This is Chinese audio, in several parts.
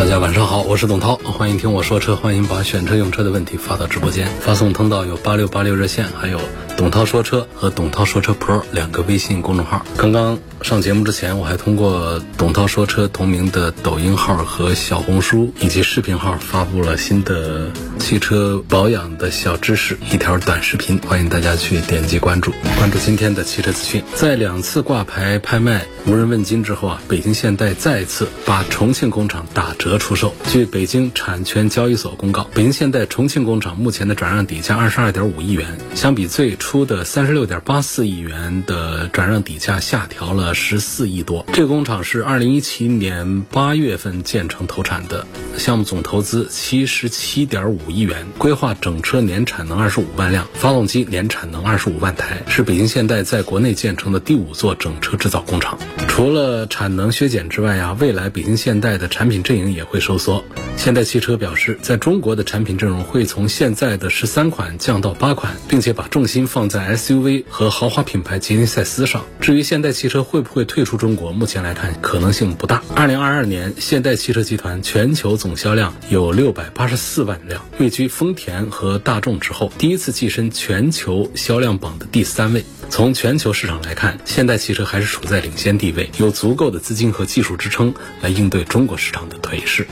大家晚上好，我是董涛，欢迎听我说车，欢迎把选车用车的问题发到直播间，发送通道有八六八六热线，还有董涛说车和董涛说车 Pro 两个微信公众号。刚刚上节目之前，我还通过董涛说车同名的抖音号和小红书以及视频号发布了新的汽车保养的小知识一条短视频，欢迎大家去点击关注，关注今天的汽车资讯。在两次挂牌拍卖无人问津之后啊，北京现代再次把重庆工厂打折出售。据北京产权交易所公告，北京现代重庆工厂目前的转让底价二十二点五亿元，相比最初的三十六点八四亿元的转让底价下调了十四亿多。这个工厂是二零一七年八月份建成投产的，项目总投资七十七点五亿元，规划整车年产能二十五万辆，发动机年产能二十五万台，是北京现代在国内建成的第五座整车制造工厂。除了产能削减之外啊，未来北京现代的产品阵营也也会收缩。现代汽车表示，在中国的产品阵容会从现在的十三款降到八款，并且把重心放在 SUV 和豪华品牌吉尼赛斯上。至于现代汽车会不会退出中国，目前来看可能性不大。二零二二年，现代汽车集团全球总销量有六百八十四万辆，位居丰田和大众之后，第一次跻身全球销量榜的第三位。从全球市场来看，现代汽车还是处在领先地位，有足够的资金和技术支撑来应对中国市场的颓势。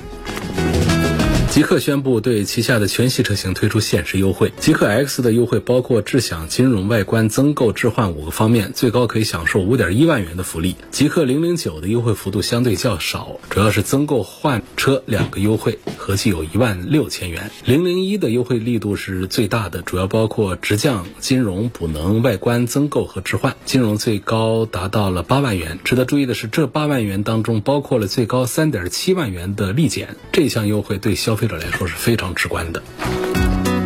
极氪宣布对旗下的全系车型推出限时优惠。极氪 X 的优惠包括智享金融、外观、增购、置换五个方面，最高可以享受五点一万元的福利。极氪零零九的优惠幅度相对较少，主要是增购换车两个优惠，合计有一万六千元。零零一的优惠力度是最大的，主要包括直降、金融、补能、外观、增购和置换。金融最高达到了八万元。值得注意的是，这八万元当中包括了最高三点七万元的立减，这项优惠对消费者来说是非常直观的。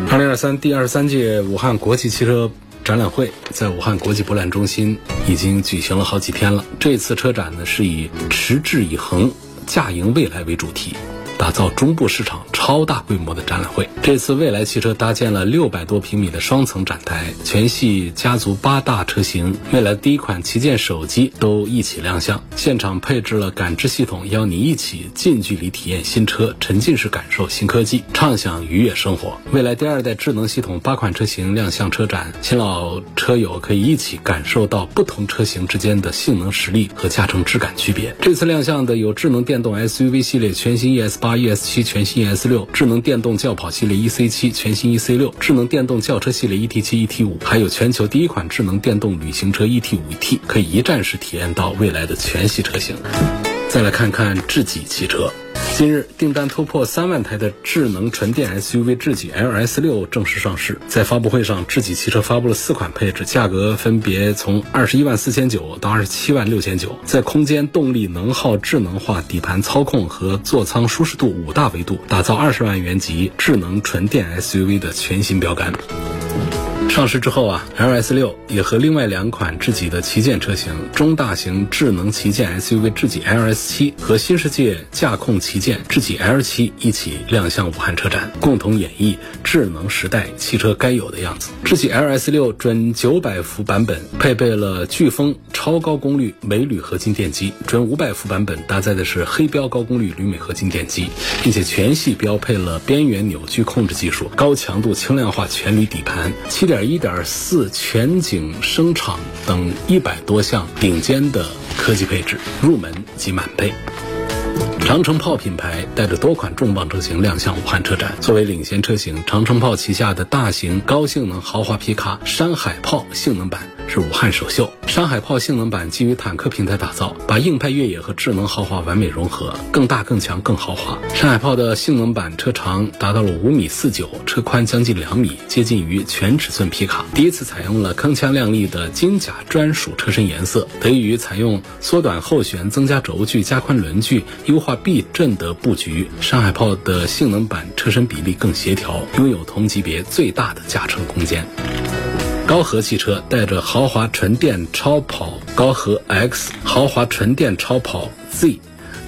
二零二三第二十三届武汉国际汽车展览会在武汉国际博览中心已经举行了好几天了。这次车展呢是以“持之以恒，驾迎未来”为主题。打造中部市场超大规模的展览会。这次蔚来汽车搭建了六百多平米的双层展台，全系家族八大车型，未来第一款旗舰手机都一起亮相。现场配置了感知系统，邀你一起近距离体验新车，沉浸式感受新科技，畅享愉悦生活。未来第二代智能系统八款车型亮相车展，新老车友可以一起感受到不同车型之间的性能实力和驾乘质感区别。这次亮相的有智能电动 SUV 系列全新 ES 八。ES 七全新 ES 六智能电动轿跑系列 EC 七全新 EC 六智能电动轿车系列 ET 七 ET 五，还有全球第一款智能电动旅行车 ET 五 T，可以一站式体验到未来的全系车型。再来看看智己汽车。近日，订单突破三万台的智能纯电 SUV 智己 LS 六正式上市。在发布会上，智己汽车发布了四款配置，价格分别从二十一万四千九到二十七万六千九，在空间、动力、能耗、智能化、底盘操控和座舱舒适度五大维度，打造二十万元级智能纯电 SUV 的全新标杆。上市之后啊，LS 六也和另外两款智己的旗舰车型中大型智能旗舰 SUV 智己 LS 七和新世界驾控旗舰智己 L 七一起亮相武汉车展，共同演绎智能时代汽车该有的样子。智己 LS 六准九百伏版本配备了飓风超高功率镁铝合金电机，准五百伏版本搭载的是黑标高功率铝镁合金电机，并且全系标配了边缘扭矩控制技术、高强度轻量化全铝底盘、七点。一点四全景声场等一百多项顶尖的科技配置，入门即满配。长城炮品牌带着多款重磅车型亮相武汉车展。作为领先车型，长城炮旗下的大型高性能豪华皮卡山海炮性能版是武汉首秀。山海炮性能版基于坦克平台打造，把硬派越野和智能豪华完美融合，更大、更强、更豪华。山海炮的性能版车长达到了五米四九，车宽将近两米，接近于全尺寸皮卡。第一次采用了铿锵亮丽的金甲专属车身颜色，得益于采用缩短后悬、增加轴距、加宽轮距、优化避震的布局，山海炮的性能版车身比例更协调，拥有同级别最大的驾乘空间。高合汽车带着豪华纯电超跑高合 X、豪华纯电超跑 Z，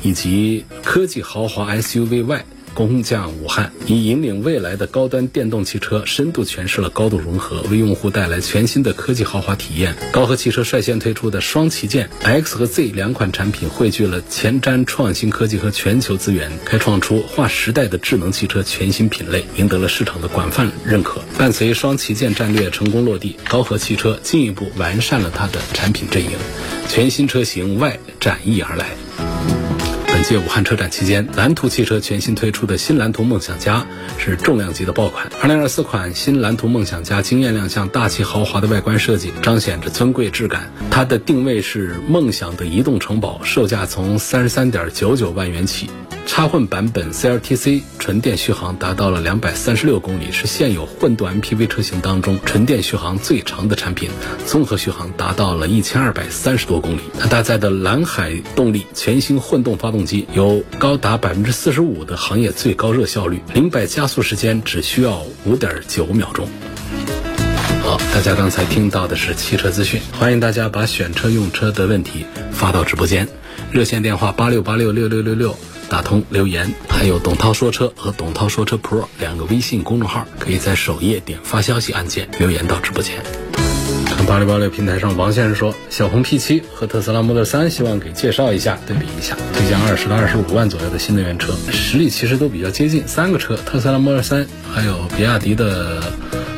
以及科技豪华 SUV Y。攻降武汉，以引领未来的高端电动汽车，深度诠释了高度融合，为用户带来全新的科技豪华体验。高和汽车率先推出的双旗舰 X 和 Z 两款产品，汇聚了前瞻创新科技和全球资源，开创出划时代的智能汽车全新品类，赢得了市场的广泛认可。伴随双旗舰战略成功落地，高和汽车进一步完善了它的产品阵营，全新车型 Y 展翼而来。本届武汉车展期间，蓝图汽车全新推出的新蓝图梦想家是重量级的爆款。二零二四款新蓝图梦想家惊艳亮相，大气豪华的外观设计彰显着尊贵质感。它的定位是梦想的移动城堡，售价从三十三点九九万元起。插混版本 CLTC 纯电续航达到了两百三十六公里，是现有混动 MPV 车型当中纯电续航最长的产品，综合续航达到了一千二百三十多公里。它搭载的蓝海动力全新混动发动机，有高达百分之四十五的行业最高热效率，零百加速时间只需要五点九秒钟。好，大家刚才听到的是汽车资讯，欢迎大家把选车用车的问题发到直播间，热线电话八六八六六六六六。打通留言，还有董涛说车和董涛说车 Pro 两个微信公众号，可以在首页点发消息按键留言到直播间。看八六八六平台上，王先生说，小鹏 P7 和特斯拉 Model 3，希望给介绍一下，对比一下，推荐二十到二十五万左右的新能源车，实力其实都比较接近。三个车，特斯拉 Model 3，还有比亚迪的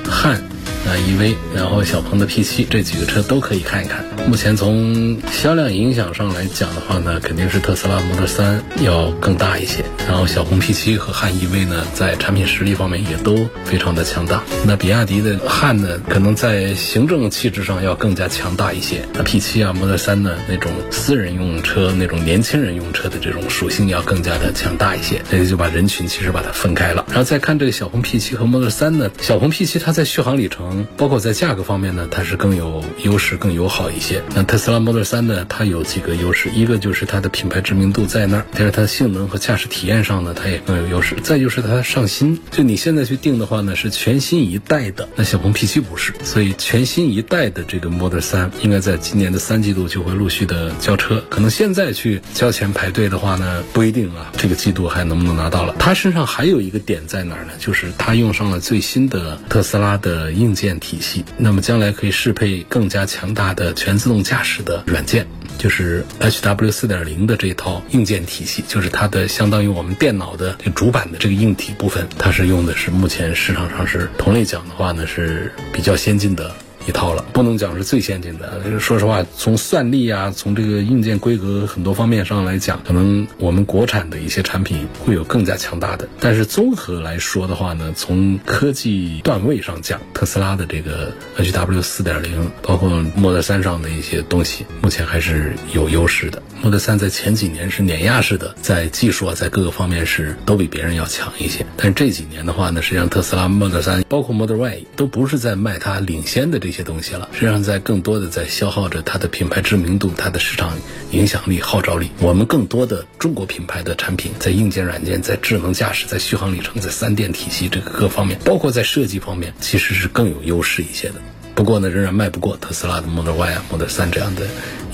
汉。啊，EV，然后小鹏的 P7 这几个车都可以看一看。目前从销量影响上来讲的话呢，肯定是特斯拉 Model 3要更大一些。然后小鹏 P7 和汉 EV 呢，在产品实力方面也都非常的强大。那比亚迪的汉呢，可能在行政气质上要更加强大一些。那 P7 啊，Model 3呢，那种私人用车、那种年轻人用车的这种属性要更加的强大一些。这个就把人群其实把它分开了。然后再看这个小鹏 P7 和 Model 3呢，小鹏 P7 它在续航里程。包括在价格方面呢，它是更有优势、更友好一些。那特斯拉 Model 3呢，它有几个优势，一个就是它的品牌知名度在那儿，但是它的性能和驾驶体验上呢，它也更有优势。再就是它上新，就你现在去定的话呢，是全新一代的。那小鹏 P7 不是，所以全新一代的这个 Model 3应该在今年的三季度就会陆续的交车。可能现在去交钱排队的话呢，不一定啊，这个季度还能不能拿到了？它身上还有一个点在哪儿呢？就是它用上了最新的特斯拉的硬件。件体系，那么将来可以适配更加强大的全自动驾驶的软件，就是 H W 四点零的这套硬件体系，就是它的相当于我们电脑的这主板的这个硬体部分，它是用的是目前市场上是同类讲的话呢是比较先进的。一套了，不能讲是最先进的。说实话，从算力啊，从这个硬件规格很多方面上来讲，可能我们国产的一些产品会有更加强大的。但是综合来说的话呢，从科技段位上讲，特斯拉的这个 H W 四点零，包括 Model 3上的一些东西，目前还是有优势的。Model 3在前几年是碾压式的，在技术啊，在各个方面是都比别人要强一些。但是这几年的话呢，实际上特斯拉 Model 3，包括 Model Y，都不是在卖它领先的这些。些东西了，实际上在更多的在消耗着它的品牌知名度、它的市场影响力、号召力。我们更多的中国品牌的产品，在硬件、软件、在智能驾驶、在续航里程、在三电体系这个各方面，包括在设计方面，其实是更有优势一些的。不过呢，仍然卖不过特斯拉的 Model Y 啊、Model 3这样的。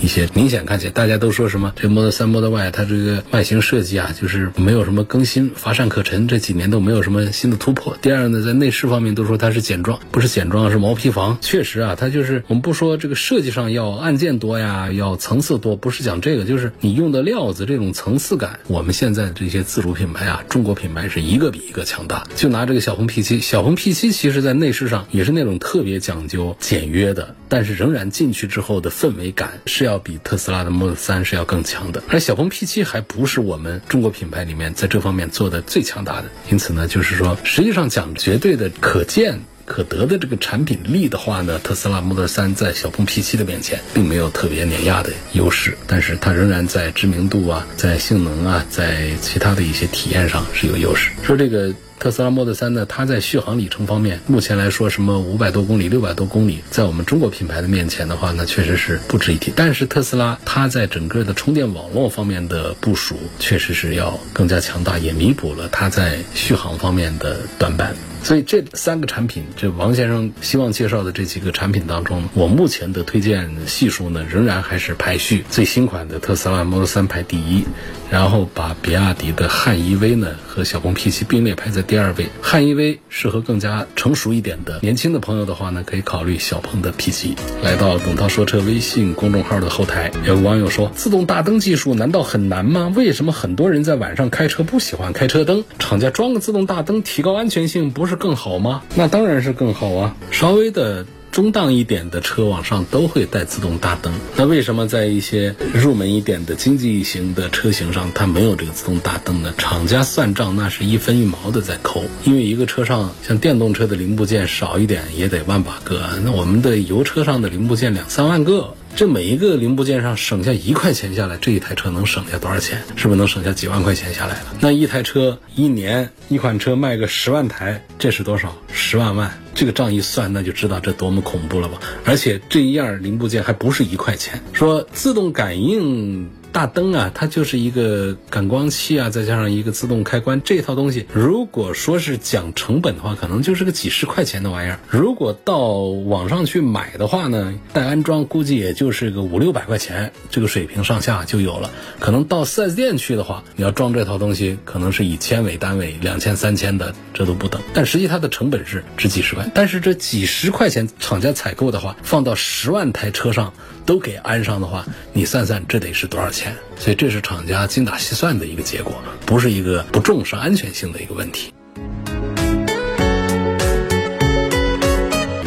一些明显看起来，大家都说什么？这 Model 3、Model Y 它这个外形设计啊，就是没有什么更新，乏善可陈。这几年都没有什么新的突破。第二呢，在内饰方面都说它是简装，不是简装，是毛坯房。确实啊，它就是我们不说这个设计上要按键多呀，要层次多，不是讲这个，就是你用的料子这种层次感。我们现在这些自主品牌啊，中国品牌是一个比一个强大。就拿这个小鹏 P7，小鹏 P7 其实在内饰上也是那种特别讲究简约的，但是仍然进去之后的氛围感是要。要比特斯拉的 Model 三是要更强的，而小鹏 P7 还不是我们中国品牌里面在这方面做的最强大的，因此呢，就是说，实际上讲绝对的可见。可得的这个产品力的话呢，特斯拉 Model 3在小鹏 P7 的面前并没有特别碾压的优势，但是它仍然在知名度啊、在性能啊、在其他的一些体验上是有优势。说这个。特斯拉 Model 3呢，它在续航里程方面，目前来说什么五百多公里、六百多公里，在我们中国品牌的面前的话呢，确实是不值一提。但是特斯拉它在整个的充电网络方面的部署，确实是要更加强大，也弥补了它在续航方面的短板。所以这三个产品，这王先生希望介绍的这几个产品当中，我目前的推荐系数呢，仍然还是排序最新款的特斯拉 Model 3排第一，然后把比亚迪的汉 EV 呢和小鹏 P7 并列排在第二位。汉 EV 适合更加成熟一点的年轻的朋友的话呢，可以考虑小鹏的 P7。来到董涛说车微信公众号的后台，有网友说：自动大灯技术难道很难吗？为什么很多人在晚上开车不喜欢开车灯？厂家装个自动大灯，提高安全性不是？更好吗？那当然是更好啊！稍微的中档一点的车往上都会带自动大灯。那为什么在一些入门一点的经济型的车型上，它没有这个自动大灯呢？厂家算账那是一分一毛的在抠，因为一个车上像电动车的零部件少一点也得万把个，那我们的油车上的零部件两三万个。这每一个零部件上省下一块钱下来，这一台车能省下多少钱？是不是能省下几万块钱下来了？那一台车一年一款车卖个十万台，这是多少？十万万，这个账一算，那就知道这多么恐怖了吧？而且这一样零部件还不是一块钱，说自动感应。大灯啊，它就是一个感光器啊，再加上一个自动开关，这套东西如果说是讲成本的话，可能就是个几十块钱的玩意儿。如果到网上去买的话呢，带安装估计也就是个五六百块钱，这个水平上下就有了。可能到 4S 店去的话，你要装这套东西，可能是以千为单位，两千、三千的这都不等。但实际它的成本是值几十万，但是这几十块钱厂家采购的话，放到十万台车上都给安上的话，你算算这得是多少钱？所以这是厂家精打细算的一个结果，不是一个不重视安全性的一个问题。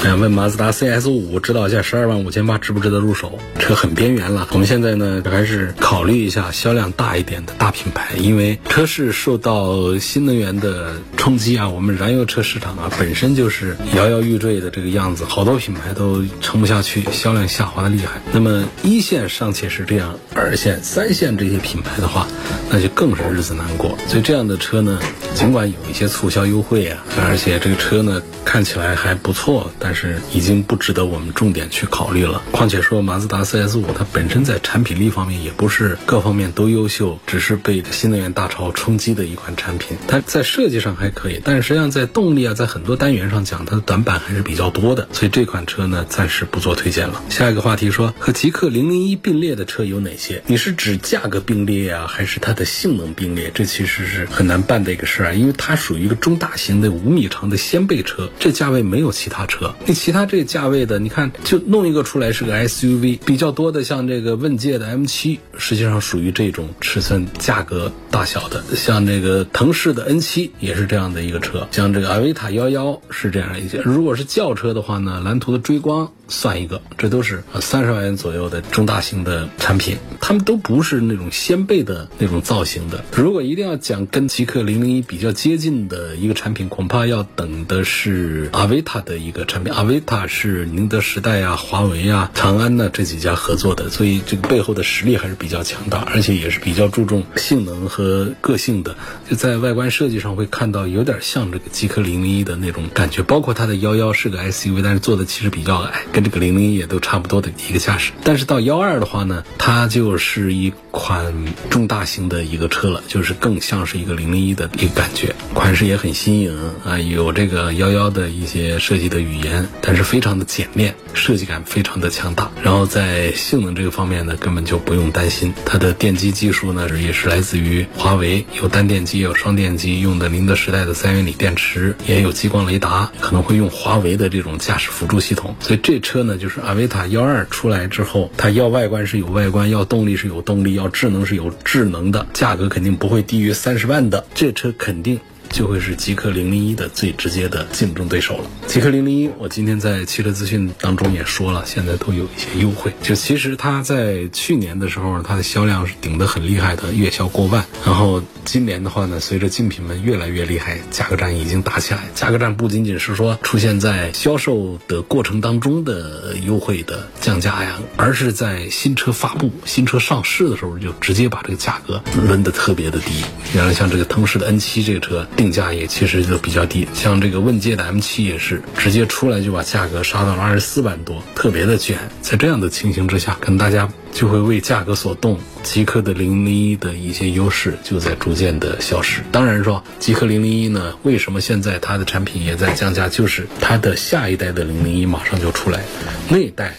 想问马自达 CS 五指导价十二万五千八值不值得入手？车很边缘了。我们现在呢还是考虑一下销量大一点的大品牌，因为车市受到新能源的冲击啊，我们燃油车市场啊本身就是摇摇欲坠的这个样子，好多品牌都撑不下去，销量下滑的厉害。那么一线尚且是这样，二线、三线这些品牌的话，那就更是日子难过。所以这样的车呢，尽管有一些促销优惠啊，而且这个车呢看起来还不错，但是是已经不值得我们重点去考虑了。况且说马自达 CS 五，它本身在产品力方面也不是各方面都优秀，只是被新能源大潮冲击的一款产品。它在设计上还可以，但是实际上在动力啊，在很多单元上讲，它的短板还是比较多的。所以这款车呢，暂时不做推荐了。下一个话题说，和极氪零零一并列的车有哪些？你是指价格并列啊，还是它的性能并列？这其实是很难办的一个事儿啊，因为它属于一个中大型的五米长的掀背车，这价位没有其他车。那其他这价位的，你看就弄一个出来是个 SUV，比较多的像这个问界的 M7，实际上属于这种尺寸、价格大小的。像这个腾势的 N7 也是这样的一个车，像这个阿维塔幺幺是这样一些。如果是轿车的话呢，蓝图的追光算一个，这都是三十万元左右的中大型的产品，他们都不是那种掀背的那种造型的。如果一定要讲跟极氪零零一比较接近的一个产品，恐怕要等的是阿维塔的一个产品。阿维塔是宁德时代啊、华为啊、长安呢这几家合作的，所以这个背后的实力还是比较强大，而且也是比较注重性能和个性的。就在外观设计上会看到有点像这个极氪零零一的那种感觉，包括它的幺幺是个 SUV，但是做的其实比较矮，跟这个零零一也都差不多的一个架势。但是到幺二的话呢，它就是一款中大型的一个车了，就是更像是一个零零一的一个感觉，款式也很新颖啊，有这个幺幺的一些设计的语言，但是非常的简练，设计感非常的强大。然后在性能这个方面呢，根本就不用担心，它的电机技术呢也是来自于华为，有单电机，有双电机，用的宁德时代的三元锂电池，也有激光雷达，可能会用华为的这种驾驶辅助系统。所以这车呢，就是阿维塔幺二出来之后，它要外观是有外观，要动力是有动力，要智能是有智能的，价格肯定不会低于三十万的，这车肯定。就会是极氪零零一的最直接的竞争对手了。极氪零零一，我今天在汽车资讯当中也说了，现在都有一些优惠。就其实它在去年的时候，它的销量是顶得很厉害的，月销过万。然后今年的话呢，随着竞品们越来越厉害，价格战已经打起来。价格战不仅仅是说出现在销售的过程当中的优惠的降价呀，而是在新车发布、新车上市的时候就直接把这个价格抡得特别的低。原来像这个腾势的 N7 这个车定价也其实就比较低，像这个问界的 M7 也是直接出来就把价格杀到了二十四万多，特别的卷。在这样的情形之下，可能大家就会为价格所动，极氪的零零一的一些优势就在逐渐的消失。当然说，极氪零零一呢，为什么现在它的产品也在降价？就是它的下一代的零零一马上就出来，那一代。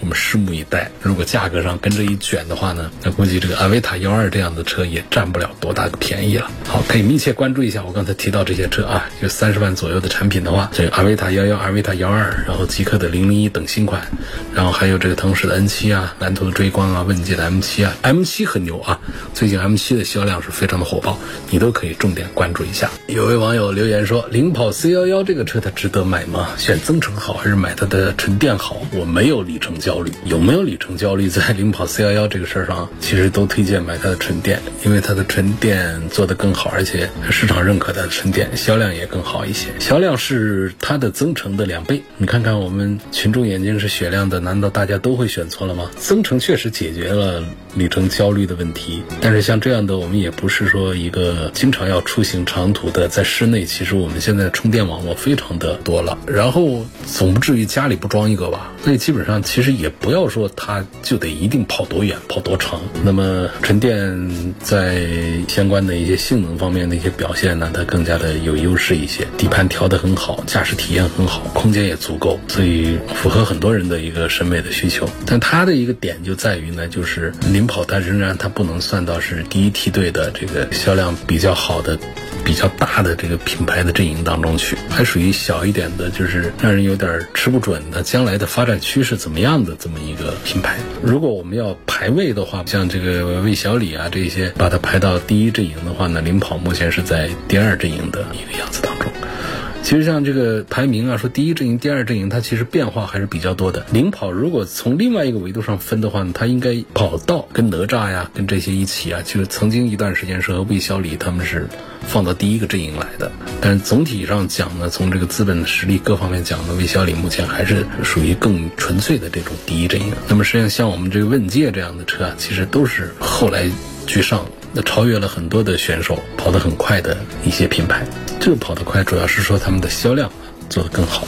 我们拭目以待。如果价格上跟着一卷的话呢，那估计这个阿维塔幺二这样的车也占不了多大的便宜了。好，可以密切关注一下我刚才提到这些车啊，就三十万左右的产品的话，这个阿维塔幺幺、阿维塔幺二，然后极氪的零零一等新款，然后还有这个腾势的 N 七啊、蓝图的追光啊、问界的 M 七啊，M 七很牛啊，最近 M 七的销量是非常的火爆，你都可以重点关注一下。有位网友留言说，领跑 C 幺幺这个车它值得买吗？选增程好还是买它的纯电好？我没有里程。焦虑有没有里程焦虑？在领跑 C 幺幺这个事儿上，其实都推荐买它的纯电，因为它的纯电做得更好，而且市场认可它的纯电销量也更好一些，销量是它的增程的两倍。你看看我们群众眼睛是雪亮的，难道大家都会选错了吗？增程确实解决了里程焦虑的问题，但是像这样的，我们也不是说一个经常要出行长途的，在室内，其实我们现在充电网络非常的多了，然后总不至于家里不装一个吧？所以基本上其实。也不要说它就得一定跑多远、跑多长。那么纯电在相关的一些性能方面的一些表现呢，它更加的有优势一些。底盘调得很好，驾驶体验很好，空间也足够，所以符合很多人的一个审美的需求。但它的一个点就在于呢，就是领跑它仍然它不能算到是第一梯队的这个销量比较好的。比较大的这个品牌的阵营当中去，还属于小一点的，就是让人有点吃不准的将来的发展趋势怎么样的这么一个品牌。如果我们要排位的话，像这个魏小李啊这些，把它排到第一阵营的话呢，领跑目前是在第二阵营的一个样子当中。其实像这个排名啊，说第一阵营、第二阵营，它其实变化还是比较多的。领跑如果从另外一个维度上分的话呢，它应该跑道跟哪吒呀，跟这些一起啊，就是曾经一段时间是和魏小李他们是放到第一个阵营来的。但是总体上讲呢，从这个资本实力各方面讲呢，魏小李目前还是属于更纯粹的这种第一阵营。那么实际上像我们这个问界这样的车啊，其实都是后来居上。那超越了很多的选手，跑得很快的一些品牌，这个跑得快主要是说他们的销量做得更好。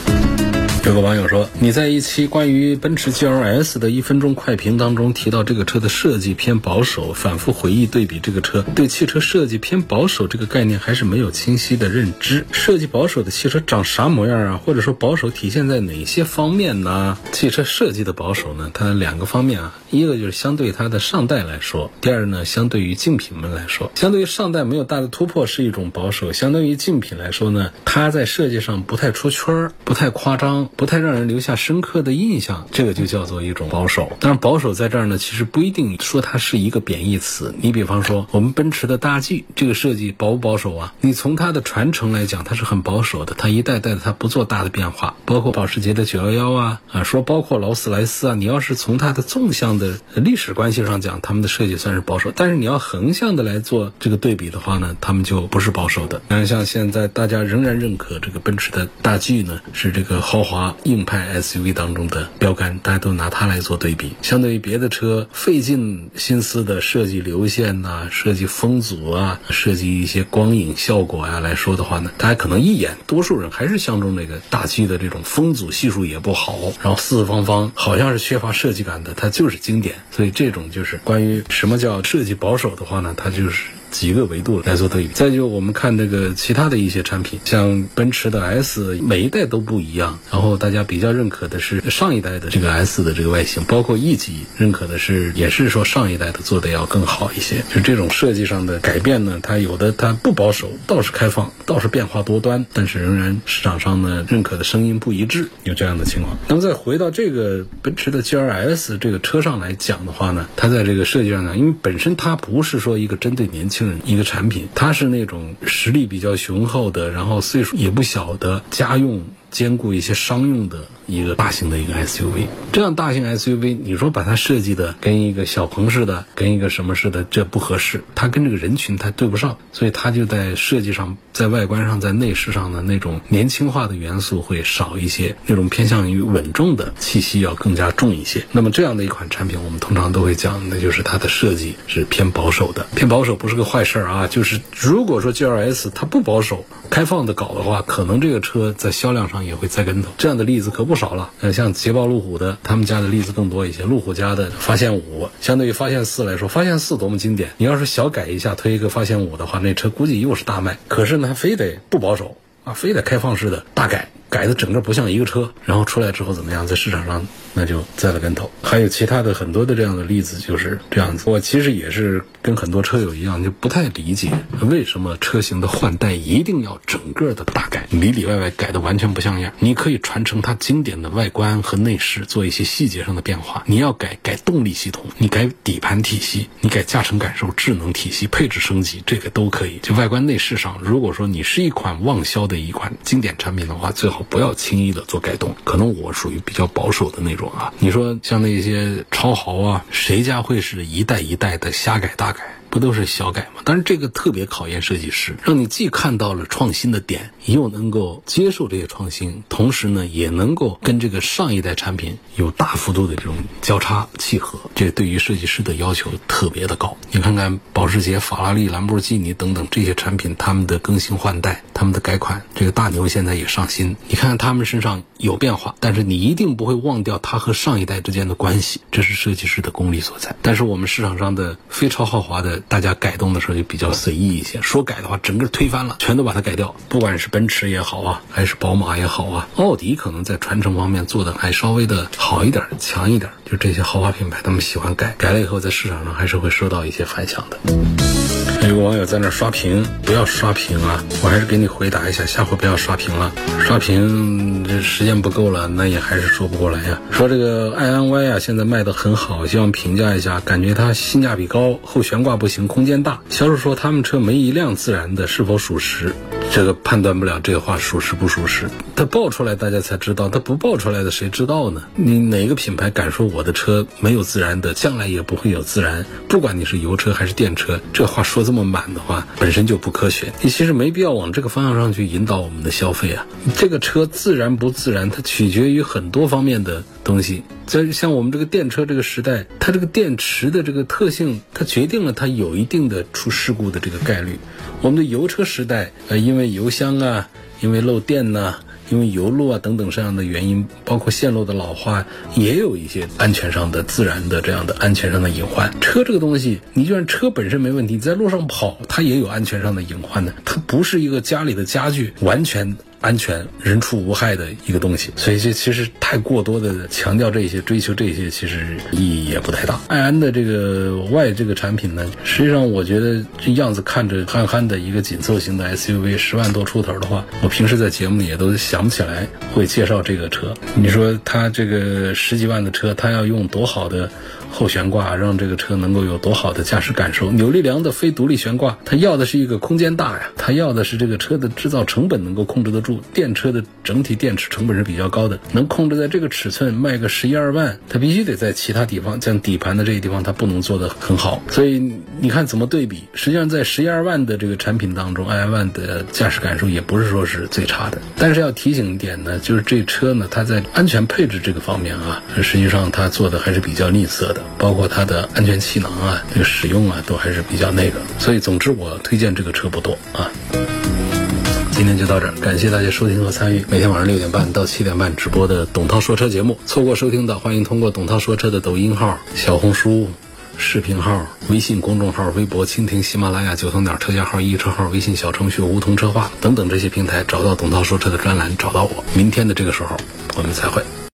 有个网友说，你在一期关于奔驰 GLS 的一分钟快评当中提到这个车的设计偏保守，反复回忆对比这个车，对汽车设计偏保守这个概念还是没有清晰的认知。设计保守的汽车长啥模样啊？或者说保守体现在哪些方面呢？汽车设计的保守呢？它两个方面啊，一个就是相对它的上代来说，第二呢，相对于竞品们来说，相对于上代没有大的突破是一种保守，相对于竞品来说呢，它在设计上不太出圈儿，不太夸张。不太让人留下深刻的印象，这个就叫做一种保守。但是，保守在这儿呢，其实不一定说它是一个贬义词。你比方说，我们奔驰的大 G 这个设计保不保守啊？你从它的传承来讲，它是很保守的，它一代代的它不做大的变化。包括保时捷的911啊，啊，说包括劳斯莱斯啊，你要是从它的纵向的历史关系上讲，他们的设计算是保守。但是你要横向的来做这个对比的话呢，他们就不是保守的。那像现在大家仍然认可这个奔驰的大 G 呢，是这个豪华。硬派 SUV 当中的标杆，大家都拿它来做对比。相对于别的车费尽心思的设计流线呐、设计风阻啊、设计一些光影效果呀来说的话呢，大家可能一眼，多数人还是相中那个大 G 的这种风阻系数也不好，然后四四方方，好像是缺乏设计感的，它就是经典。所以这种就是关于什么叫设计保守的话呢，它就是。几个维度来做对比，再就我们看这个其他的一些产品，像奔驰的 S，每一代都不一样。然后大家比较认可的是上一代的这个 S 的这个外形，包括 E 级认可的是，也是说上一代的做的要更好一些。就这种设计上的改变呢，它有的它不保守，倒是开放，倒是变化多端，但是仍然市场上呢认可的声音不一致，有这样的情况。那么再回到这个奔驰的 GLS 这个车上来讲的话呢，它在这个设计上呢，因为本身它不是说一个针对年轻。一个产品，它是那种实力比较雄厚的，然后岁数也不小的家用。兼顾一些商用的一个大型的一个 SUV，这样大型 SUV，你说把它设计的跟一个小鹏似的，跟一个什么似的，这不合适，它跟这个人群它对不上，所以它就在设计上、在外观上、在内饰上的那种年轻化的元素会少一些，那种偏向于稳重的气息要更加重一些。那么这样的一款产品，我们通常都会讲，那就是它的设计是偏保守的，偏保守不是个坏事儿啊，就是如果说 GLS 它不保守、开放的搞的话，可能这个车在销量上。也会栽跟头，这样的例子可不少了。呃，像捷豹路虎的，他们家的例子更多一些。路虎家的发现五，相对于发现四来说，发现四多么经典。你要是小改一下，推一个发现五的话，那车估计又是大卖。可是呢，非得不保守啊，非得开放式的大改，改的整个不像一个车。然后出来之后怎么样，在市场上那就栽了跟头。还有其他的很多的这样的例子就是这样子。我其实也是。跟很多车友一样，就不太理解为什么车型的换代一定要整个的大改，里里外外改的完全不像样。你可以传承它经典的外观和内饰，做一些细节上的变化。你要改改动力系统，你改底盘体系，你改驾乘感受、智能体系、配置升级，这个都可以。就外观内饰上，如果说你是一款旺销的一款经典产品的话，最好不要轻易的做改动。可能我属于比较保守的那种啊。你说像那些超豪啊，谁家会是一代一代的瞎改大？改不都是小改吗？但是这个特别考验设计师，让你既看到了创新的点，又能够接受这些创新，同时呢，也能够跟这个上一代产品有大幅度的这种交叉契合。这对于设计师的要求特别的高。你看看保时捷、法拉利、兰博基尼等等这些产品，他们的更新换代、他们的改款，这个大牛现在也上新。你看看他们身上有变化，但是你一定不会忘掉它和上一代之间的关系，这是设计师的功力所在。但是我们市场上的非超豪华的。大家改动的时候就比较随意一些，说改的话，整个推翻了，全都把它改掉。不管是奔驰也好啊，还是宝马也好啊，奥迪可能在传承方面做的还稍微的好一点、强一点。就这些豪华品牌，他们喜欢改，改了以后在市场上还是会收到一些反响的。有个网友在那刷屏，不要刷屏啊！我还是给你回答一下，下回不要刷屏了。刷屏这时间不够了，那也还是说不过来呀。说这个爱安 Y 啊，现在卖的很好，希望评价一下，感觉它性价比高，后悬挂不行，空间大。销售说他们车没一辆自燃的，是否属实？这个判断不了，这个话属实不属实？它爆出来大家才知道，它不爆出来的谁知道呢？你哪个品牌敢说我的车没有自燃的，将来也不会有自燃？不管你是油车还是电车，这话说这么满的话，本身就不科学。你其实没必要往这个方向上去引导我们的消费啊。这个车自燃不自燃，它取决于很多方面的东西。在像我们这个电车这个时代，它这个电池的这个特性，它决定了它有一定的出事故的这个概率。我们的油车时代，呃，因为油箱啊，因为漏电呐，因为油路啊等等这样的原因，包括线路的老化，也有一些安全上的自然的这样的安全上的隐患。车这个东西，你就算车本身没问题，你在路上跑，它也有安全上的隐患的。它不是一个家里的家具，完全。安全、人畜无害的一个东西，所以这其实太过多的强调这些、追求这些，其实意义也不太大。爱安的这个 Y 这个产品呢，实际上我觉得这样子看着憨憨的一个紧凑型的 SUV，十万多出头的话，我平时在节目里也都想不起来会介绍这个车。你说它这个十几万的车，它要用多好的？后悬挂让这个车能够有多好的驾驶感受？扭力梁的非独立悬挂，它要的是一个空间大呀，它要的是这个车的制造成本能够控制得住。电车的整体电池成本是比较高的，能控制在这个尺寸卖个十一二万，它必须得在其他地方，像底盘的这些地方，它不能做得很好。所以你看怎么对比？实际上在十一二万的这个产品当中，爱万的驾驶感受也不是说是最差的。但是要提醒一点呢，就是这车呢，它在安全配置这个方面啊，实际上它做的还是比较吝啬的。包括它的安全气囊啊，这个使用啊，都还是比较那个，所以总之我推荐这个车不多啊。今天就到这儿，感谢大家收听和参与每天晚上六点半到七点半直播的董涛说车节目。错过收听的，欢迎通过董涛说车的抖音号、小红书视频号、微信公众号、微博、蜻蜓、喜马拉雅、九头鸟车架号、易车号、微信小程序梧桐车话等等这些平台，找到董涛说车的专栏，找到我。明天的这个时候，我们再会。